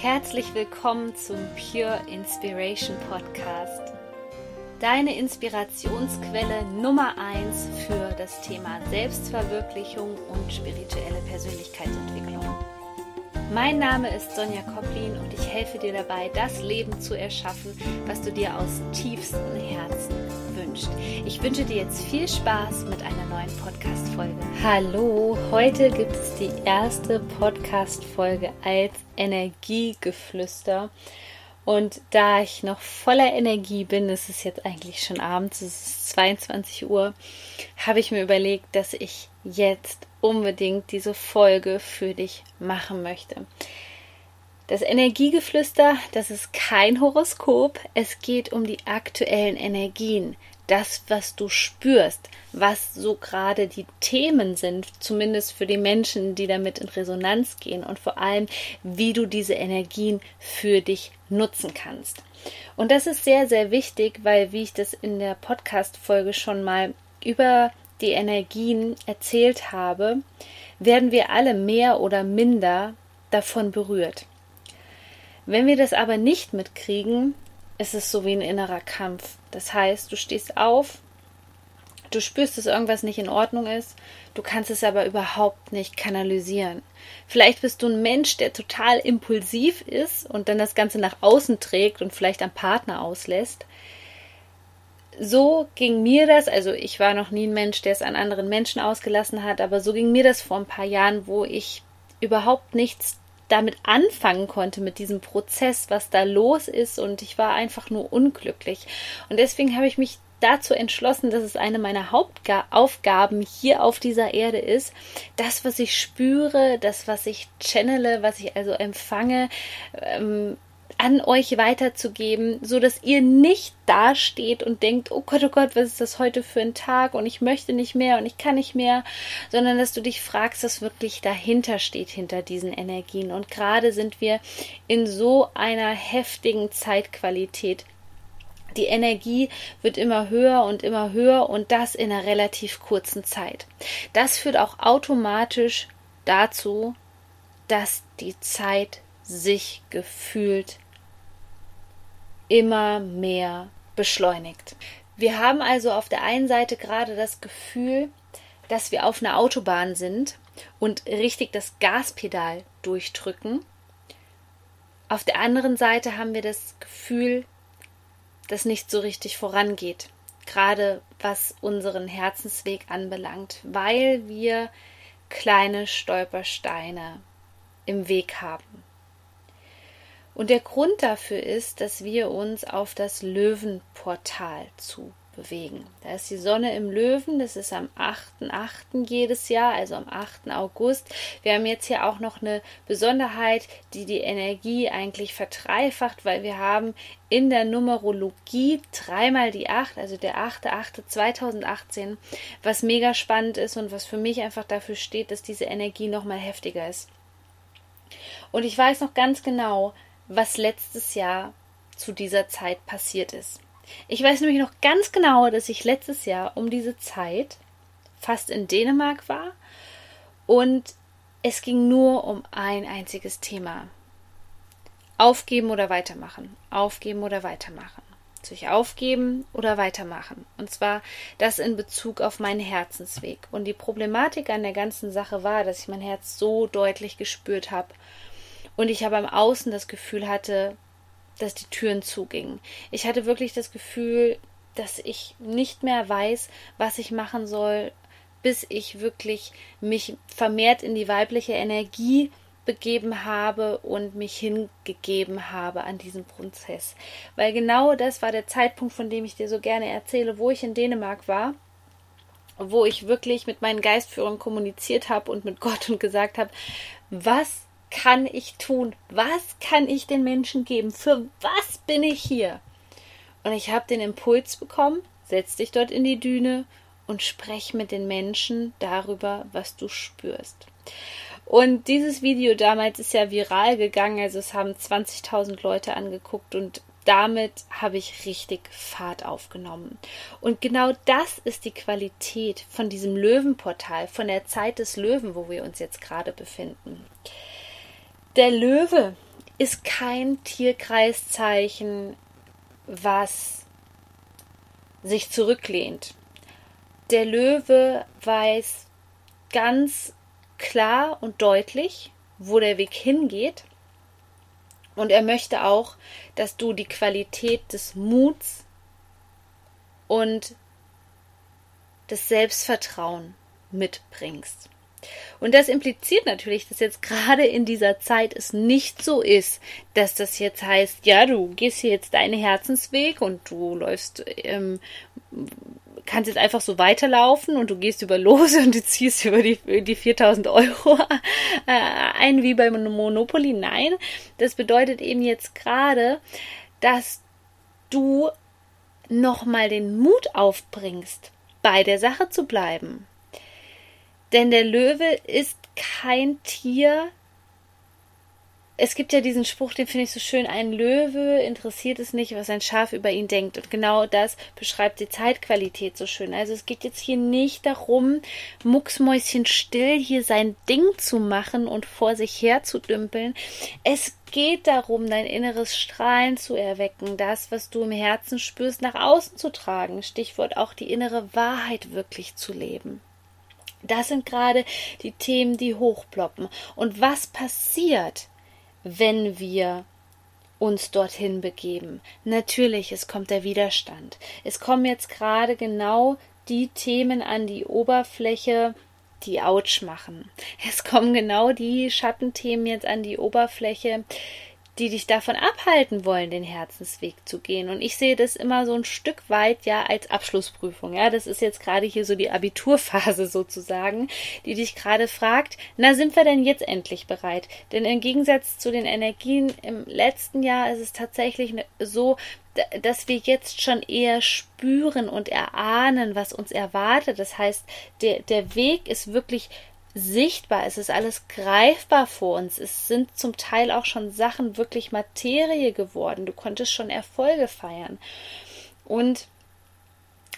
Herzlich willkommen zum Pure Inspiration Podcast. Deine Inspirationsquelle Nummer 1 für das Thema Selbstverwirklichung und spirituelle Persönlichkeitsentwicklung. Mein Name ist Sonja Koplin und ich helfe dir dabei, das Leben zu erschaffen, was du dir aus tiefstem Herzen wünschst. Ich wünsche dir jetzt viel Spaß mit einer neuen Podcast-Folge. Hallo, heute gibt es die erste Podcast-Folge als Energiegeflüster. Und da ich noch voller Energie bin, es ist jetzt eigentlich schon abends, es ist 22 Uhr, habe ich mir überlegt, dass ich jetzt unbedingt diese Folge für dich machen möchte. Das Energiegeflüster, das ist kein Horoskop, es geht um die aktuellen Energien, das, was du spürst, was so gerade die Themen sind, zumindest für die Menschen, die damit in Resonanz gehen und vor allem, wie du diese Energien für dich nutzen kannst. Und das ist sehr, sehr wichtig, weil, wie ich das in der Podcast-Folge schon mal über die Energien erzählt habe, werden wir alle mehr oder minder davon berührt. Wenn wir das aber nicht mitkriegen, ist es so wie ein innerer Kampf. Das heißt, du stehst auf, du spürst, dass irgendwas nicht in Ordnung ist, du kannst es aber überhaupt nicht kanalisieren. Vielleicht bist du ein Mensch, der total impulsiv ist und dann das Ganze nach außen trägt und vielleicht am Partner auslässt so ging mir das, also ich war noch nie ein Mensch, der es an anderen Menschen ausgelassen hat, aber so ging mir das vor ein paar Jahren, wo ich überhaupt nichts damit anfangen konnte, mit diesem Prozess, was da los ist und ich war einfach nur unglücklich. Und deswegen habe ich mich dazu entschlossen, dass es eine meiner Hauptaufgaben hier auf dieser Erde ist, das, was ich spüre, das, was ich channele, was ich also empfange, ähm, an euch weiterzugeben, so dass ihr nicht dasteht und denkt, oh Gott, oh Gott, was ist das heute für ein Tag und ich möchte nicht mehr und ich kann nicht mehr, sondern dass du dich fragst, was wirklich dahinter steht, hinter diesen Energien. Und gerade sind wir in so einer heftigen Zeitqualität. Die Energie wird immer höher und immer höher und das in einer relativ kurzen Zeit. Das führt auch automatisch dazu, dass die Zeit sich gefühlt immer mehr beschleunigt. Wir haben also auf der einen Seite gerade das Gefühl, dass wir auf einer Autobahn sind und richtig das Gaspedal durchdrücken. Auf der anderen Seite haben wir das Gefühl, dass nicht so richtig vorangeht, gerade was unseren Herzensweg anbelangt, weil wir kleine Stolpersteine im Weg haben. Und der Grund dafür ist, dass wir uns auf das Löwenportal zu bewegen. Da ist die Sonne im Löwen, das ist am 8.8. jedes Jahr, also am 8. August. Wir haben jetzt hier auch noch eine Besonderheit, die die Energie eigentlich verdreifacht, weil wir haben in der Numerologie dreimal die 8, also der 8.8.2018, was mega spannend ist und was für mich einfach dafür steht, dass diese Energie nochmal heftiger ist. Und ich weiß noch ganz genau, was letztes Jahr zu dieser Zeit passiert ist. Ich weiß nämlich noch ganz genau, dass ich letztes Jahr um diese Zeit fast in Dänemark war und es ging nur um ein einziges Thema. Aufgeben oder weitermachen. Aufgeben oder weitermachen. Sich aufgeben oder weitermachen. Und zwar das in Bezug auf meinen Herzensweg. Und die Problematik an der ganzen Sache war, dass ich mein Herz so deutlich gespürt habe und ich aber im Außen das Gefühl hatte, dass die Türen zugingen. Ich hatte wirklich das Gefühl, dass ich nicht mehr weiß, was ich machen soll, bis ich wirklich mich vermehrt in die weibliche Energie begeben habe und mich hingegeben habe an diesen Prozess. Weil genau das war der Zeitpunkt, von dem ich dir so gerne erzähle, wo ich in Dänemark war, wo ich wirklich mit meinen Geistführern kommuniziert habe und mit Gott und gesagt habe, was kann ich tun? Was kann ich den Menschen geben? Für was bin ich hier? Und ich habe den Impuls bekommen, setz dich dort in die Düne und sprech mit den Menschen darüber, was du spürst. Und dieses Video damals ist ja viral gegangen, also es haben 20.000 Leute angeguckt und damit habe ich richtig Fahrt aufgenommen. Und genau das ist die Qualität von diesem Löwenportal, von der Zeit des Löwen, wo wir uns jetzt gerade befinden. Der Löwe ist kein Tierkreiszeichen, was sich zurücklehnt. Der Löwe weiß ganz klar und deutlich, wo der Weg hingeht. Und er möchte auch, dass du die Qualität des Muts und des Selbstvertrauen mitbringst. Und das impliziert natürlich, dass jetzt gerade in dieser Zeit es nicht so ist, dass das jetzt heißt, ja, du gehst hier jetzt deinen Herzensweg und du läufst, ähm, kannst jetzt einfach so weiterlaufen und du gehst über los und du ziehst über die, die 4000 Euro äh, ein wie beim Monopoly. Nein, das bedeutet eben jetzt gerade, dass du nochmal den Mut aufbringst, bei der Sache zu bleiben denn der Löwe ist kein Tier. Es gibt ja diesen Spruch, den finde ich so schön, ein Löwe interessiert es nicht, was ein Schaf über ihn denkt. Und genau das beschreibt die Zeitqualität so schön. Also es geht jetzt hier nicht darum, mucksmäuschen still hier sein Ding zu machen und vor sich her zu dümpeln. Es geht darum, dein inneres Strahlen zu erwecken, das, was du im Herzen spürst, nach außen zu tragen. Stichwort auch die innere Wahrheit wirklich zu leben. Das sind gerade die Themen, die hochploppen. Und was passiert, wenn wir uns dorthin begeben? Natürlich, es kommt der Widerstand. Es kommen jetzt gerade genau die Themen an die Oberfläche, die Autsch machen. Es kommen genau die Schattenthemen jetzt an die Oberfläche, die dich davon abhalten wollen, den Herzensweg zu gehen. Und ich sehe das immer so ein Stück weit ja als Abschlussprüfung. Ja, das ist jetzt gerade hier so die Abiturphase sozusagen, die dich gerade fragt, na, sind wir denn jetzt endlich bereit? Denn im Gegensatz zu den Energien im letzten Jahr ist es tatsächlich ne, so, dass wir jetzt schon eher spüren und erahnen, was uns erwartet. Das heißt, der, der Weg ist wirklich sichtbar, es ist alles greifbar vor uns. Es sind zum Teil auch schon Sachen wirklich Materie geworden. Du konntest schon Erfolge feiern. Und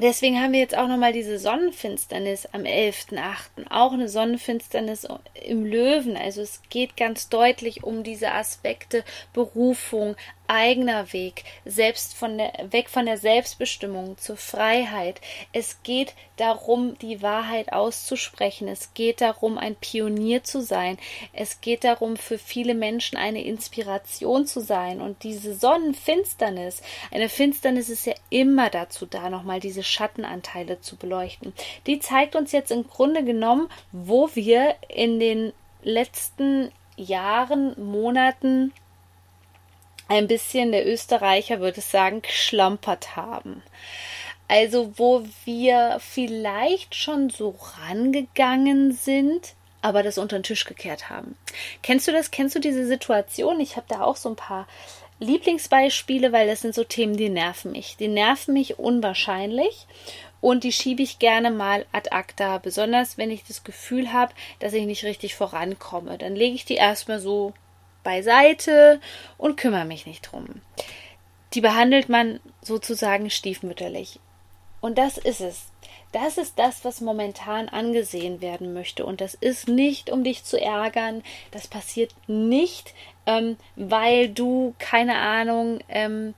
Deswegen haben wir jetzt auch nochmal diese Sonnenfinsternis am 11.8. Auch eine Sonnenfinsternis im Löwen. Also es geht ganz deutlich um diese Aspekte Berufung, eigener Weg, selbst von der, weg von der Selbstbestimmung zur Freiheit. Es geht darum, die Wahrheit auszusprechen. Es geht darum, ein Pionier zu sein. Es geht darum, für viele Menschen eine Inspiration zu sein. Und diese Sonnenfinsternis, eine Finsternis ist ja immer dazu da, nochmal diese Schattenanteile zu beleuchten. Die zeigt uns jetzt im Grunde genommen, wo wir in den letzten Jahren, Monaten ein bisschen, der Österreicher würde es sagen, geschlampert haben. Also wo wir vielleicht schon so rangegangen sind, aber das unter den Tisch gekehrt haben. Kennst du das? Kennst du diese Situation? Ich habe da auch so ein paar Lieblingsbeispiele, weil das sind so Themen, die nerven mich. Die nerven mich unwahrscheinlich und die schiebe ich gerne mal ad acta, besonders wenn ich das Gefühl habe, dass ich nicht richtig vorankomme. Dann lege ich die erstmal so beiseite und kümmere mich nicht drum. Die behandelt man sozusagen stiefmütterlich. Und das ist es. Das ist das, was momentan angesehen werden möchte. Und das ist nicht, um dich zu ärgern. Das passiert nicht, ähm, weil du, keine Ahnung, ähm,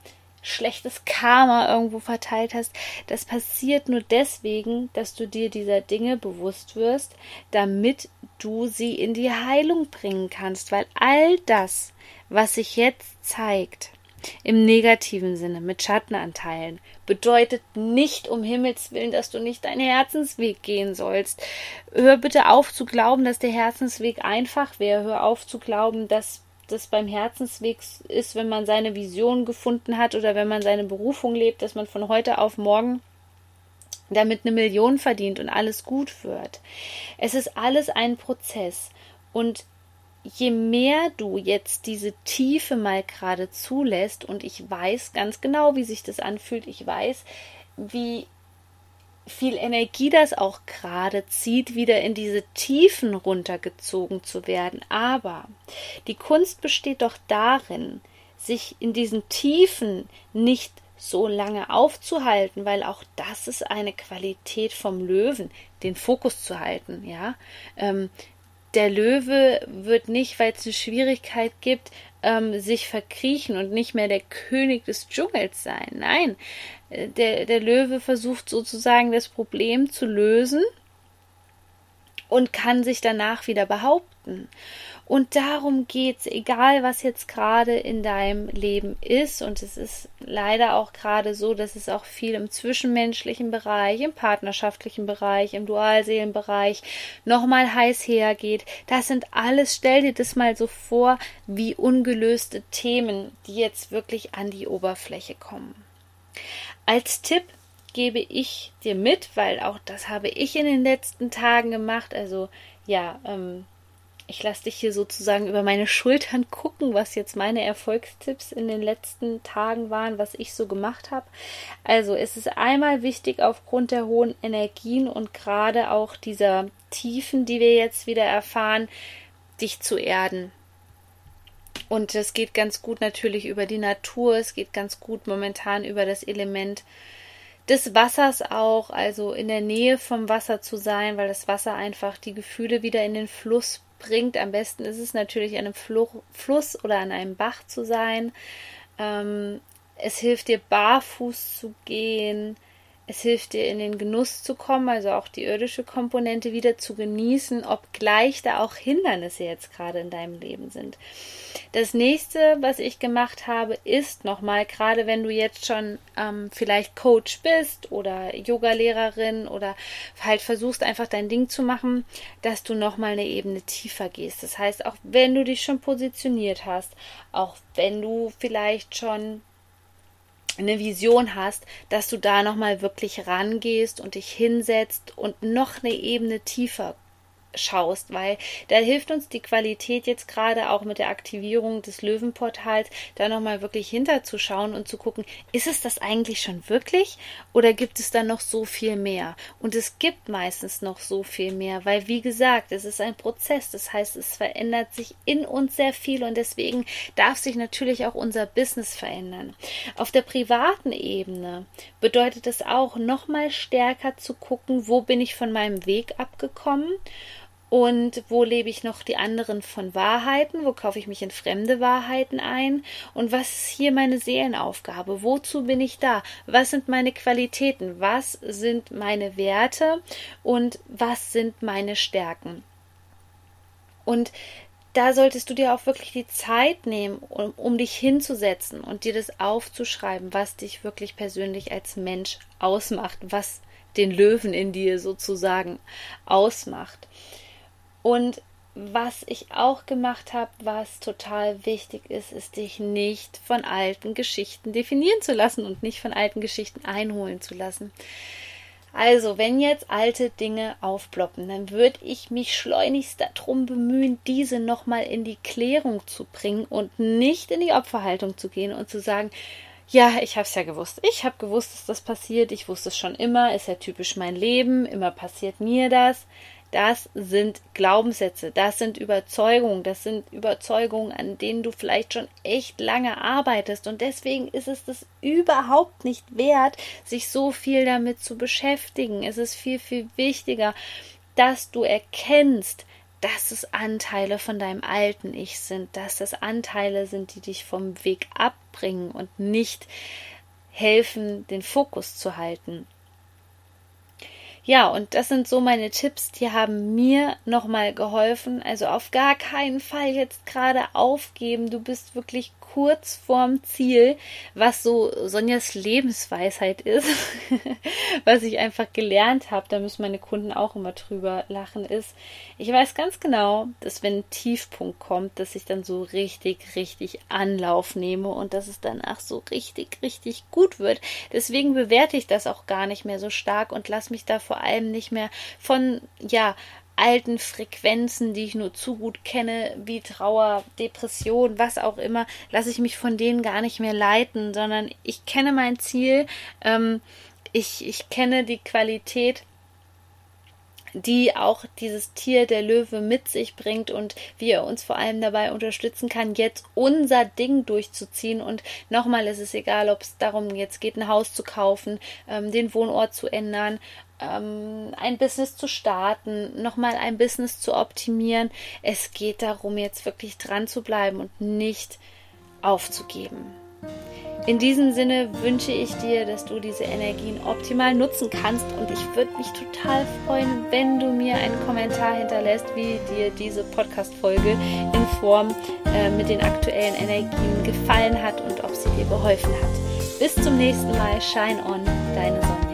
schlechtes Karma irgendwo verteilt hast. Das passiert nur deswegen, dass du dir dieser Dinge bewusst wirst, damit du sie in die Heilung bringen kannst, weil all das, was sich jetzt zeigt, im negativen Sinne mit Schattenanteilen bedeutet nicht um Himmels willen, dass du nicht deinen Herzensweg gehen sollst. Hör bitte auf zu glauben, dass der Herzensweg einfach wäre. Hör auf zu glauben, dass das beim Herzensweg ist, wenn man seine Vision gefunden hat oder wenn man seine Berufung lebt, dass man von heute auf morgen damit eine Million verdient und alles gut wird. Es ist alles ein Prozess und je mehr du jetzt diese Tiefe mal gerade zulässt und ich weiß ganz genau, wie sich das anfühlt, ich weiß, wie viel Energie das auch gerade zieht, wieder in diese Tiefen runtergezogen zu werden. Aber die Kunst besteht doch darin, sich in diesen Tiefen nicht so lange aufzuhalten, weil auch das ist eine Qualität vom Löwen, den Fokus zu halten, ja. Ähm, der Löwe wird nicht, weil es eine Schwierigkeit gibt, ähm, sich verkriechen und nicht mehr der König des Dschungels sein. Nein, äh, der, der Löwe versucht sozusagen das Problem zu lösen und kann sich danach wieder behaupten. Und darum geht's, egal was jetzt gerade in deinem Leben ist. Und es ist leider auch gerade so, dass es auch viel im zwischenmenschlichen Bereich, im partnerschaftlichen Bereich, im Dualseelenbereich nochmal heiß hergeht. Das sind alles, stell dir das mal so vor, wie ungelöste Themen, die jetzt wirklich an die Oberfläche kommen. Als Tipp gebe ich dir mit, weil auch das habe ich in den letzten Tagen gemacht. Also ja, ähm, ich lasse dich hier sozusagen über meine Schultern gucken, was jetzt meine Erfolgstipps in den letzten Tagen waren, was ich so gemacht habe. Also es ist einmal wichtig aufgrund der hohen Energien und gerade auch dieser Tiefen, die wir jetzt wieder erfahren, dich zu erden. Und es geht ganz gut natürlich über die Natur, es geht ganz gut momentan über das Element des Wassers auch, also in der Nähe vom Wasser zu sein, weil das Wasser einfach die Gefühle wieder in den Fluss bringt. Am besten ist es natürlich, an einem Fluss oder an einem Bach zu sein. Ähm, es hilft dir, barfuß zu gehen. Es hilft dir, in den Genuss zu kommen, also auch die irdische Komponente wieder zu genießen, obgleich da auch Hindernisse jetzt gerade in deinem Leben sind. Das nächste, was ich gemacht habe, ist nochmal, gerade wenn du jetzt schon ähm, vielleicht Coach bist oder Yogalehrerin oder halt versuchst einfach dein Ding zu machen, dass du nochmal eine Ebene tiefer gehst. Das heißt, auch wenn du dich schon positioniert hast, auch wenn du vielleicht schon eine Vision hast, dass du da nochmal wirklich rangehst und dich hinsetzt und noch eine Ebene tiefer schaust, weil da hilft uns die Qualität jetzt gerade auch mit der Aktivierung des Löwenportals, da nochmal wirklich hinterzuschauen und zu gucken, ist es das eigentlich schon wirklich oder gibt es da noch so viel mehr? Und es gibt meistens noch so viel mehr, weil wie gesagt, es ist ein Prozess, das heißt, es verändert sich in uns sehr viel und deswegen darf sich natürlich auch unser Business verändern. Auf der privaten Ebene bedeutet es auch nochmal stärker zu gucken, wo bin ich von meinem Weg abgekommen und wo lebe ich noch die anderen von Wahrheiten, wo kaufe ich mich in fremde Wahrheiten ein? Und was ist hier meine Seelenaufgabe, wozu bin ich da, was sind meine Qualitäten, was sind meine Werte? Und was sind meine Stärken. Und da solltest du dir auch wirklich die Zeit nehmen, um, um, dich hinzusetzen und dir das aufzuschreiben, was dich wirklich persönlich als Mensch ausmacht, was den Löwen in dir sozusagen ausmacht. Und was ich auch gemacht habe, was total wichtig ist, ist dich nicht von alten Geschichten definieren zu lassen und nicht von alten Geschichten einholen zu lassen. Also, wenn jetzt alte Dinge aufploppen, dann würde ich mich schleunigst darum bemühen, diese nochmal in die Klärung zu bringen und nicht in die Opferhaltung zu gehen und zu sagen, ja, ich habe es ja gewusst. Ich habe gewusst, dass das passiert. Ich wusste es schon immer. Ist ja typisch mein Leben. Immer passiert mir das. Das sind Glaubenssätze, das sind Überzeugungen, das sind Überzeugungen, an denen du vielleicht schon echt lange arbeitest. Und deswegen ist es das überhaupt nicht wert, sich so viel damit zu beschäftigen. Es ist viel, viel wichtiger, dass du erkennst, dass es Anteile von deinem alten Ich sind, dass das Anteile sind, die dich vom Weg abbringen und nicht helfen, den Fokus zu halten. Ja, und das sind so meine Tipps, die haben mir nochmal geholfen. Also auf gar keinen Fall jetzt gerade aufgeben. Du bist wirklich kurz vorm Ziel, was so Sonjas Lebensweisheit ist, was ich einfach gelernt habe, da müssen meine Kunden auch immer drüber lachen, ist, ich weiß ganz genau, dass wenn ein Tiefpunkt kommt, dass ich dann so richtig, richtig Anlauf nehme und dass es danach so richtig, richtig gut wird. Deswegen bewerte ich das auch gar nicht mehr so stark und lasse mich da vor allem nicht mehr von, ja, alten Frequenzen, die ich nur zu gut kenne, wie Trauer, Depression, was auch immer, lasse ich mich von denen gar nicht mehr leiten, sondern ich kenne mein Ziel, ähm, ich, ich kenne die Qualität die auch dieses Tier der Löwe mit sich bringt und wie er uns vor allem dabei unterstützen kann, jetzt unser Ding durchzuziehen. Und nochmal ist es egal, ob es darum jetzt geht, ein Haus zu kaufen, ähm, den Wohnort zu ändern ähm, ein Business zu starten, nochmal ein Business zu optimieren. Es geht darum, jetzt wirklich dran zu bleiben und nicht aufzugeben. In diesem Sinne wünsche ich dir, dass du diese Energien optimal nutzen kannst und ich würde mich total freuen, wenn du mir einen Kommentar hinterlässt, wie dir diese Podcast-Folge in Form äh, mit den aktuellen Energien gefallen hat und ob sie dir geholfen hat. Bis zum nächsten Mal. Shine on, deine Sonja.